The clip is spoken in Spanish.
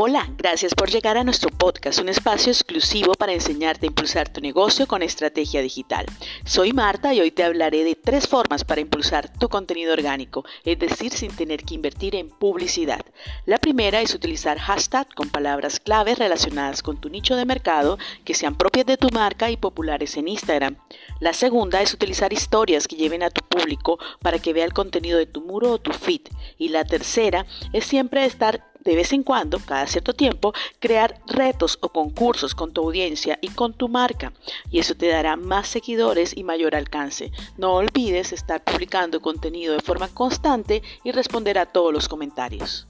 Hola, gracias por llegar a nuestro podcast, un espacio exclusivo para enseñarte a impulsar tu negocio con estrategia digital. Soy Marta y hoy te hablaré de tres formas para impulsar tu contenido orgánico, es decir, sin tener que invertir en publicidad. La primera es utilizar hashtag con palabras claves relacionadas con tu nicho de mercado que sean propias de tu marca y populares en Instagram. La segunda es utilizar historias que lleven a tu público para que vea el contenido de tu muro o tu feed. Y la tercera es siempre estar de vez en cuando, cada cierto tiempo, crear retos o concursos con tu audiencia y con tu marca. Y eso te dará más seguidores y mayor alcance. No olvides estar publicando contenido de forma constante y responder a todos los comentarios.